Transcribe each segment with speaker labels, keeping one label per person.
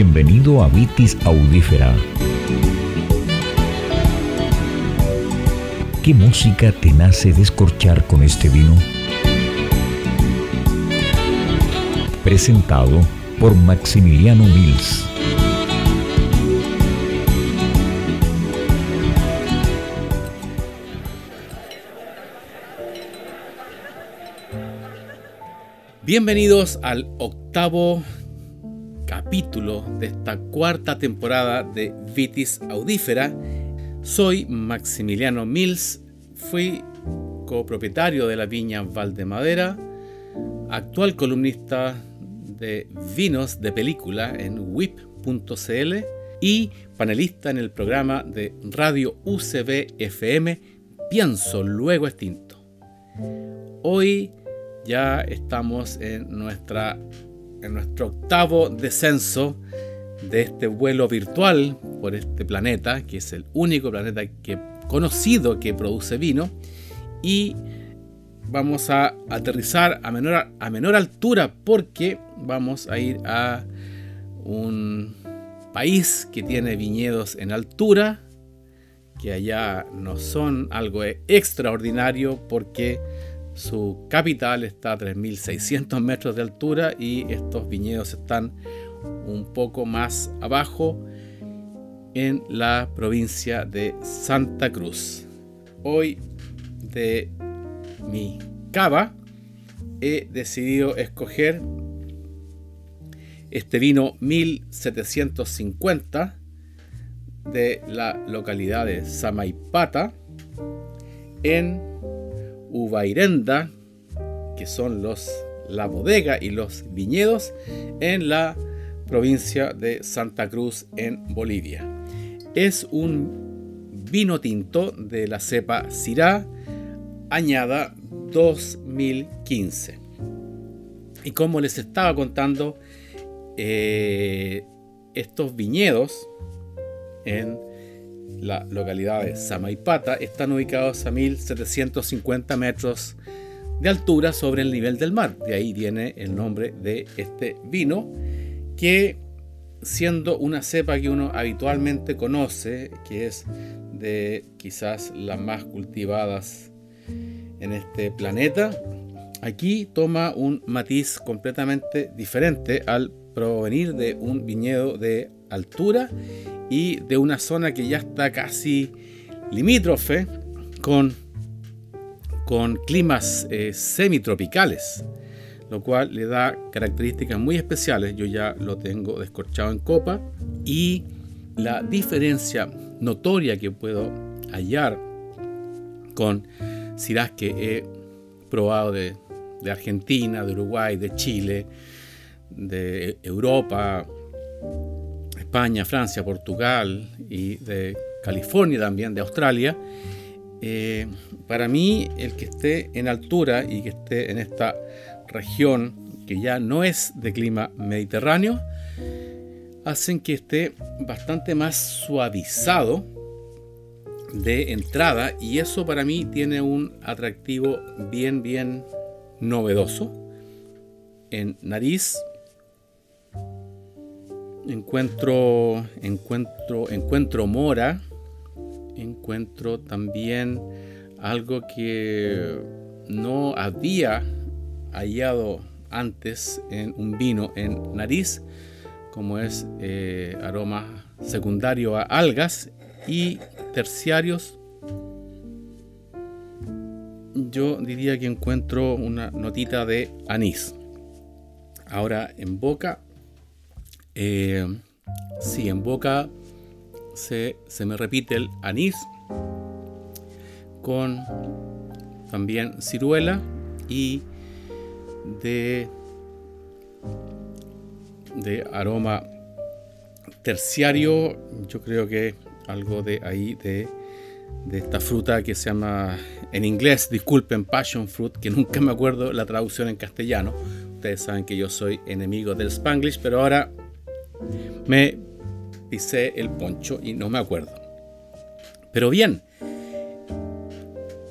Speaker 1: Bienvenido a Vitis Audífera. ¿Qué música te nace descorchar con este vino? Presentado por Maximiliano Mills.
Speaker 2: Bienvenidos al octavo capítulo de esta cuarta temporada de Vitis Audífera. Soy Maximiliano Mills, fui copropietario de la viña Valdemadera, actual columnista de vinos de película en whip.cl y panelista en el programa de radio UCB FM Pienso Luego Extinto. Hoy ya estamos en, nuestra, en nuestro octavo descenso de este vuelo virtual por este planeta, que es el único planeta que, conocido que produce vino, y vamos a aterrizar a menor, a menor altura porque vamos a ir a un país que tiene viñedos en altura, que allá no son algo extraordinario porque su capital está a 3.600 metros de altura y estos viñedos están un poco más abajo en la provincia de Santa Cruz. Hoy de mi cava he decidido escoger este vino 1750 de la localidad de Samaipata en Uvairenda, que son los, la bodega y los viñedos en la provincia de Santa Cruz en Bolivia. Es un vino tinto de la cepa Syrah añada 2015. Y como les estaba contando, eh, estos viñedos en la localidad de Samaipata están ubicados a 1750 metros de altura sobre el nivel del mar. De ahí viene el nombre de este vino, que siendo una cepa que uno habitualmente conoce, que es de quizás las más cultivadas en este planeta, aquí toma un matiz completamente diferente al provenir de un viñedo de altura y de una zona que ya está casi limítrofe con, con climas eh, semitropicales, lo cual le da características muy especiales. Yo ya lo tengo descorchado en copa y la diferencia notoria que puedo hallar con Sirás que he probado de, de Argentina, de Uruguay, de Chile, de Europa, España, Francia, Portugal y de California también, de Australia, eh, para mí el que esté en altura y que esté en esta región que ya no es de clima mediterráneo, hacen que esté bastante más suavizado de entrada y eso para mí tiene un atractivo bien, bien novedoso. En nariz encuentro, encuentro, encuentro mora, encuentro también algo que no había hallado antes en un vino en nariz, como es eh, aroma secundario a algas y terciarios. Yo diría que encuentro una notita de anís. Ahora en boca eh, en boca se, me repite el anís con también ciruela y de, de aroma terciario, yo creo que algo de ahí de, de esta fruta que se llama en inglés, disculpen, passion fruit, que nunca me acuerdo la traducción en castellano. Ustedes saben que yo soy enemigo del spanglish, pero ahora me pisé el poncho y no me acuerdo. Pero bien,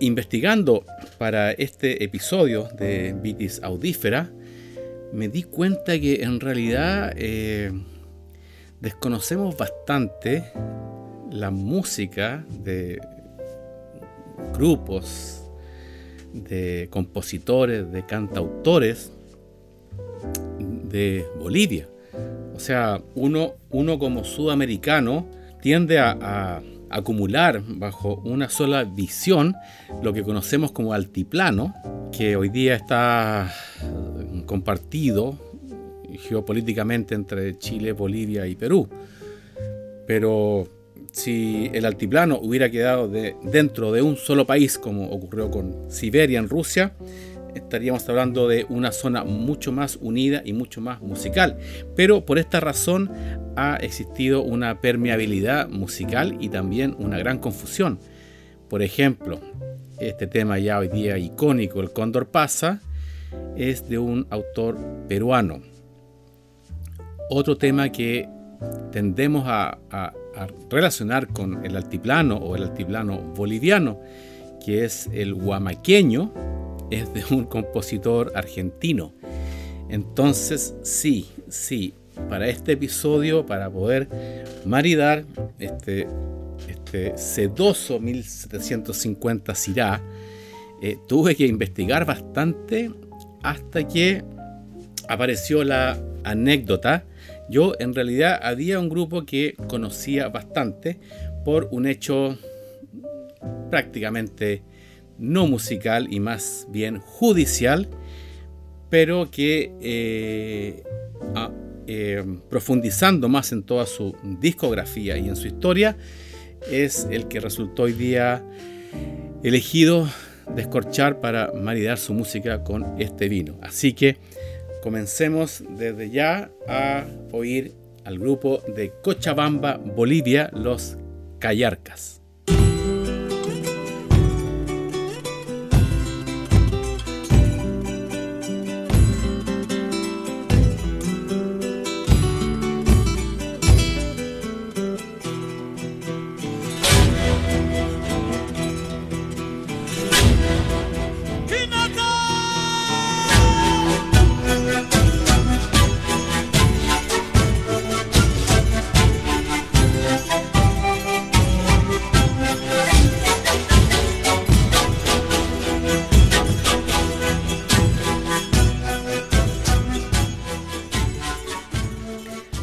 Speaker 2: investigando para este episodio de Vitis Audífera, me di cuenta que en realidad eh, desconocemos bastante la música de grupos, de compositores, de cantautores de Bolivia. O sea, uno, uno como sudamericano tiende a, acumular bajo una sola visión lo que conocemos como altiplano, que hoy día está compartido geopolíticamente entre Chile, Bolivia y Perú. Pero si el altiplano hubiera quedado dentro de un solo país, como ocurrió con Siberia en Rusia, estaríamos hablando de una zona mucho más unida y mucho más musical. Pero por esta razón ha existido una permeabilidad musical y también una gran confusión. Por ejemplo, este tema ya hoy día icónico, el Cóndor pasa, es de un autor peruano. Otro tema que tendemos a, a relacionar con el altiplano o el altiplano boliviano, que es el guamaqueño, es de un compositor argentino. Entonces, sí, sí, para este episodio, para poder maridar este, este sedoso 1750 Sirá, eh, tuve que investigar bastante hasta que apareció la anécdota. Yo en realidad había un grupo que conocía bastante por un hecho prácticamente no musical y más bien judicial, pero que eh, eh, profundizando más en toda su discografía y en su historia, es el que resultó hoy día elegido descorchar para maridar su música con este vino. Así que comencemos desde ya a oír al grupo de Cochabamba, Bolivia, los Callarcas.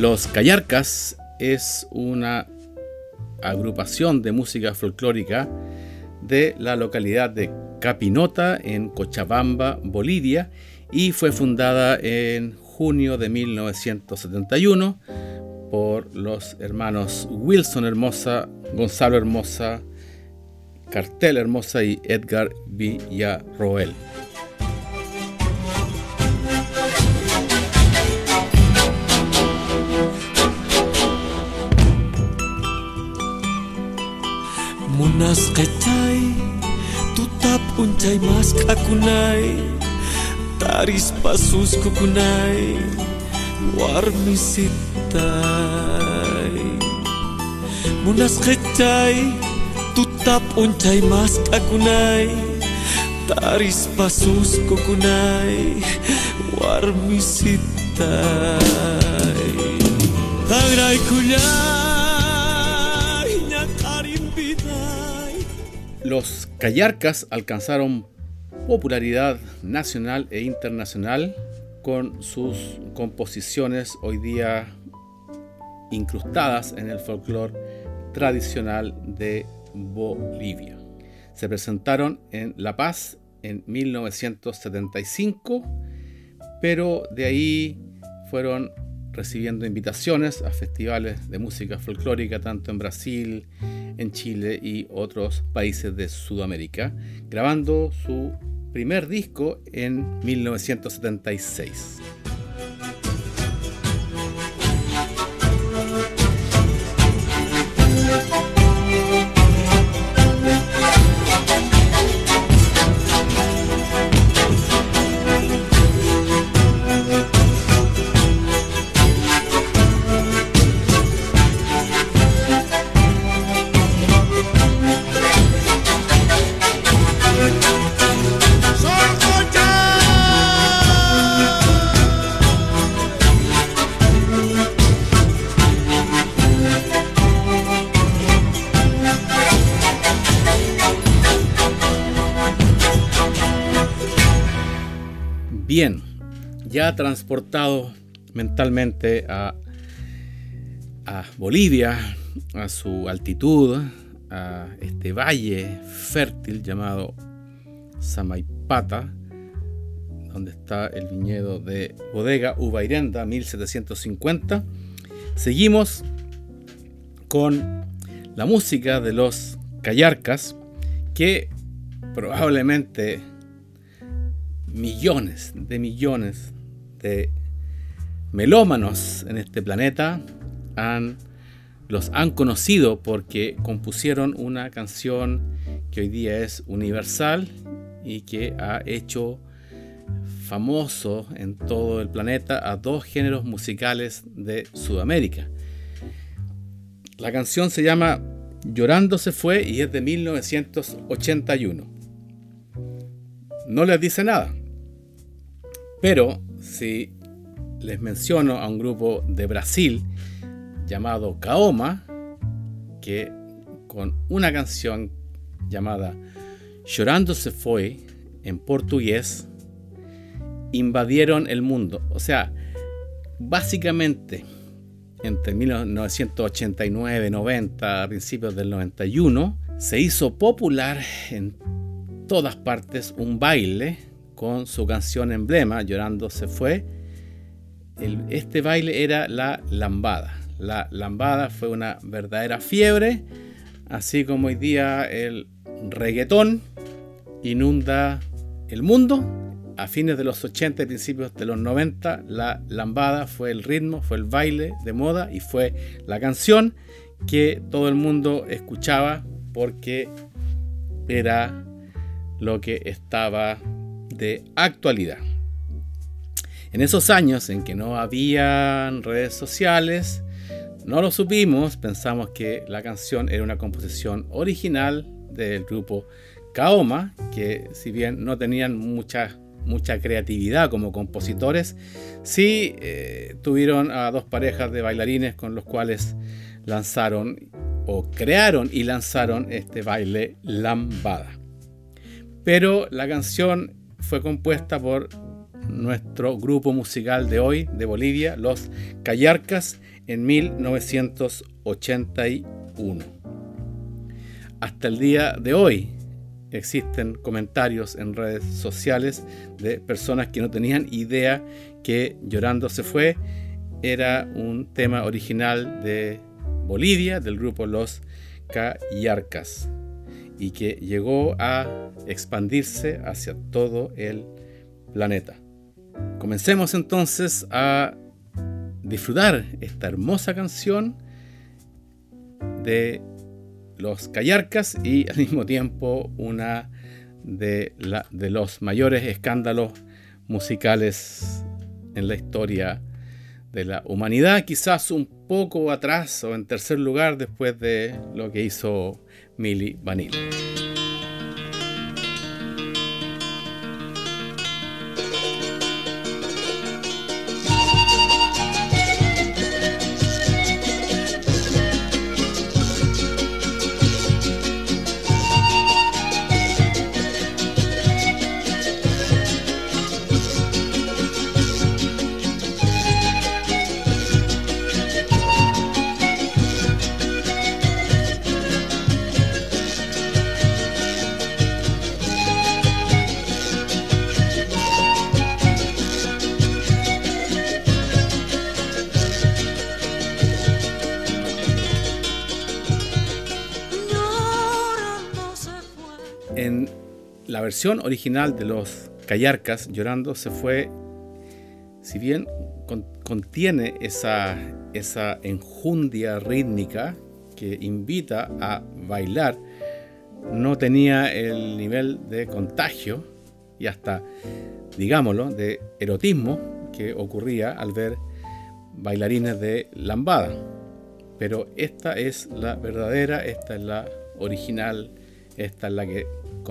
Speaker 2: Los Callarcas es una agrupación de música folclórica de la localidad de Capinota en Cochabamba, Bolivia, y fue fundada en junio de 1971 por los hermanos Wilson Hermosa, Gonzalo Hermosa, Cartel Hermosa y Edgar Villarroel.
Speaker 3: Uncay mas kakunay Taris pasus kukunay Warmi sitay. Munas kacay Tutap uncay mas kakunay Taris pasus kukunay Warmi sitay. Tagray kulay
Speaker 2: Los Callarcas alcanzaron popularidad nacional e internacional con sus composiciones hoy día incrustadas en el folclore tradicional de Bolivia. Se presentaron en La Paz en 1975, pero de ahí fueron recibiendo invitaciones a festivales de música folclórica tanto en Brasil, en Chile y otros países de Sudamérica, grabando su primer disco en 1976. Transportado mentalmente a, a Bolivia, a su altitud, a este valle fértil llamado Samaipata, donde está el viñedo de Bodega Ubairenda 1750. Seguimos con la música de los Callarcas, que probablemente millones de millones de melómanos en este planeta han, los han conocido porque compusieron una canción que hoy día es universal y que ha hecho famoso en todo el planeta a dos géneros musicales de Sudamérica. La canción se llama Llorando se fue y es de 1981. No les dice nada, pero si les menciono a un grupo de Brasil llamado Kaoma, que con una canción llamada Llorando se fue en portugués, invadieron el mundo. O sea, básicamente entre 1989, 90, a principios del 91, se hizo popular en todas partes un baile con su canción emblema, Llorando se fue. este baile era la lambada. La lambada fue una verdadera fiebre, así como hoy día el reggaetón inunda el mundo a fines de los 80 y principios de los 90, la lambada fue el ritmo, fue el baile de moda y fue la canción que todo el mundo escuchaba porque era lo que estaba de actualidad. En esos años en que no habían redes sociales, no lo supimos, pensamos que la canción era una composición original del grupo Kaoma, que si bien no tenían muchas mucha creatividad como compositores, sí eh, tuvieron a dos parejas de bailarines con los cuales lanzaron o crearon y lanzaron este baile lambada. Pero la canción fue compuesta por nuestro grupo musical de hoy, de Bolivia, los Callarcas, en 1981. Hasta el día de hoy, existen comentarios en redes sociales de personas que no tenían idea que Llorando se fue era un tema original de Bolivia, del grupo Los Cayarcas, y que llegó a expandirse hacia todo el planeta. Comencemos entonces a disfrutar esta hermosa canción de los Callarcas y al mismo tiempo una de, de los mayores escándalos musicales en la historia de la humanidad, quizás un poco atrás o en tercer lugar después de lo que hizo Mili Vanilli. Versión original de los Callarcas, Llorando, se fue, si bien contiene esa, esa enjundia rítmica que invita a bailar, no tenía el nivel de contagio y hasta, digámoslo, de erotismo que ocurría al ver bailarines de lambada. Pero esta es la verdadera, esta es la original, esta es la que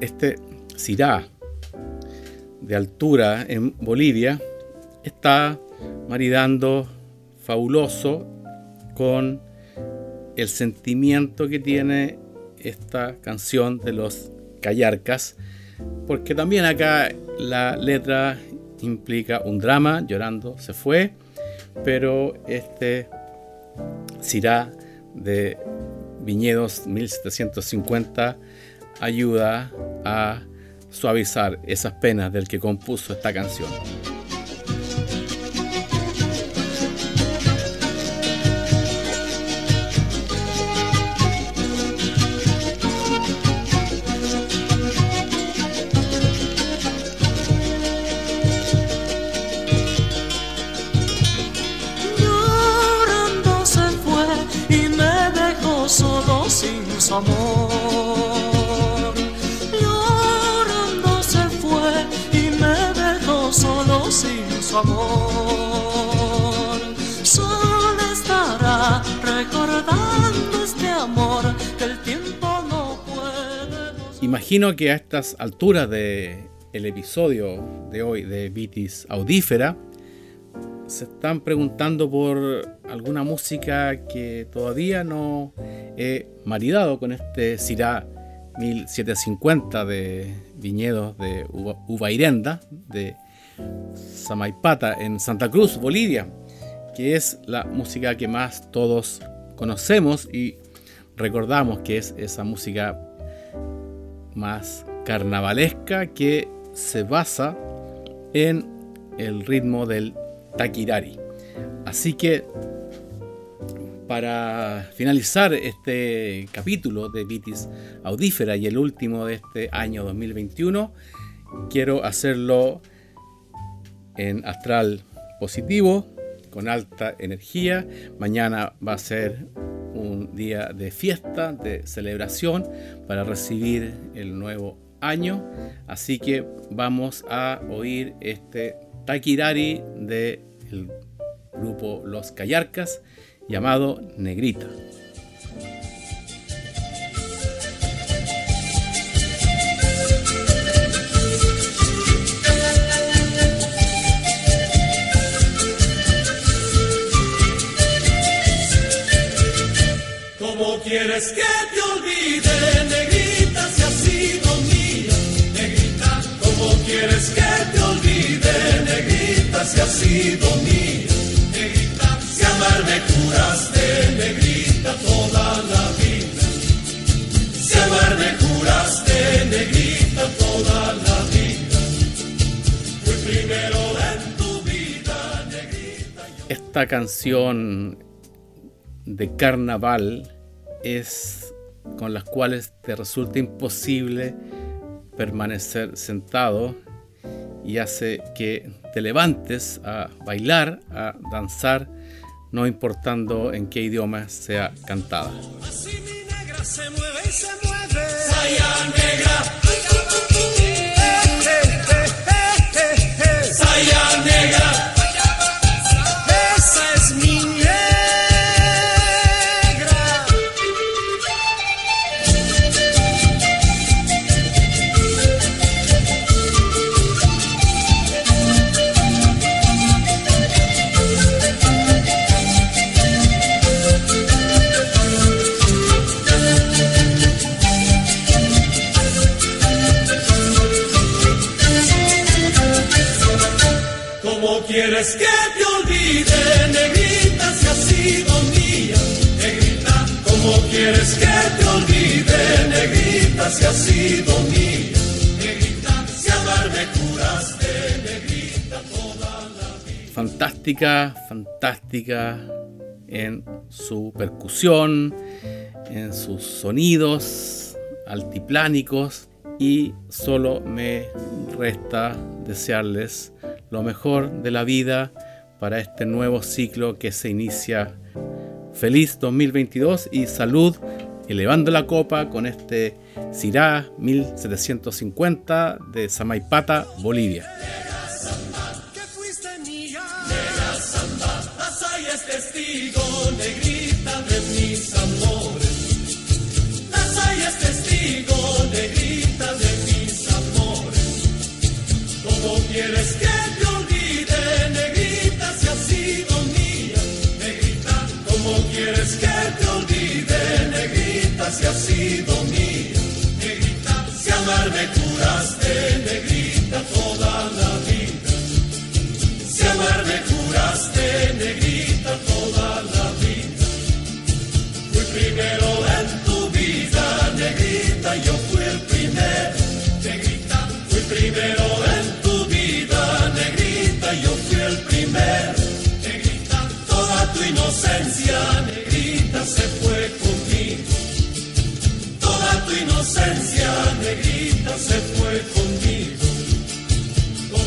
Speaker 2: este Sirá de altura en Bolivia está maridando fabuloso con el sentimiento que tiene esta canción de los Callarcas, porque también acá la letra implica un drama, llorando se fue, pero este Sirá de Viñedos 1750 ayuda a suavizar esas penas del que compuso esta canción.
Speaker 3: Llorando se fue y me dejó solo sin su amor.
Speaker 2: Imagino que a estas alturas del episodio de hoy de Vitis Audífera se están preguntando por alguna música que todavía no he maridado con este Sirá 1750 de viñedos de Uvairenda de Samaipata en Santa Cruz, Bolivia, que es la música que más todos conocemos y recordamos que es esa música más carnavalesca que se basa en el ritmo del taquirari. Así que para finalizar este capítulo de Vitis Audífera y el último de este año 2021, quiero hacerlo en astral positivo, con alta energía. Mañana va a ser un día de fiesta, de celebración para recibir el nuevo año. Así que vamos a oír este Takirari del grupo Los Callarcas llamado Negrita.
Speaker 4: Quieres que te olvide, negrita, si has sido mía? Negrita, ¿cómo quieres que te olvide, negrita, si has sido mía? Negrita, si amarme juraste, negrita, toda la vida. Si amarme juraste, negrita, toda la vida. Fui primero en tu vida, negrita.
Speaker 2: Esta canción de carnaval es con las cuales te resulta imposible permanecer sentado y hace que te levantes a bailar, a danzar, no importando en qué idioma sea cantada.
Speaker 4: Así mi
Speaker 2: Fantástica, en su percusión, en sus sonidos altiplánicos y solo me resta desearles lo mejor de la vida para este nuevo ciclo que se inicia. Feliz 2022 y salud, elevando la copa con este Sirá 1750 de Samaipata, Bolivia.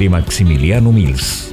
Speaker 1: de Maximiliano Mills.